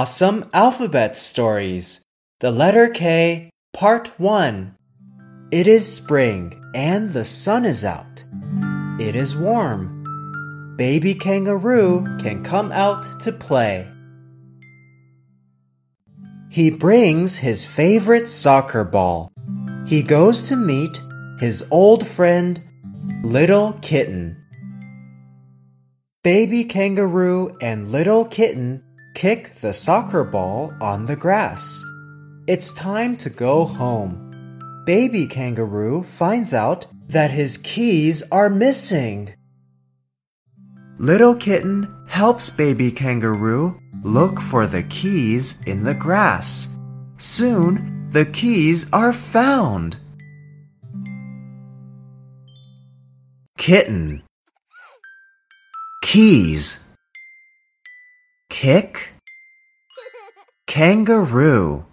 Awesome Alphabet Stories The Letter K, Part 1. It is spring and the sun is out. It is warm. Baby kangaroo can come out to play. He brings his favorite soccer ball. He goes to meet his old friend, Little Kitten. Baby kangaroo and little kitten kick the soccer ball on the grass. It's time to go home. Baby kangaroo finds out that his keys are missing. Little kitten helps baby kangaroo look for the keys in the grass. Soon the keys are found. Kitten Keys Kick? Kangaroo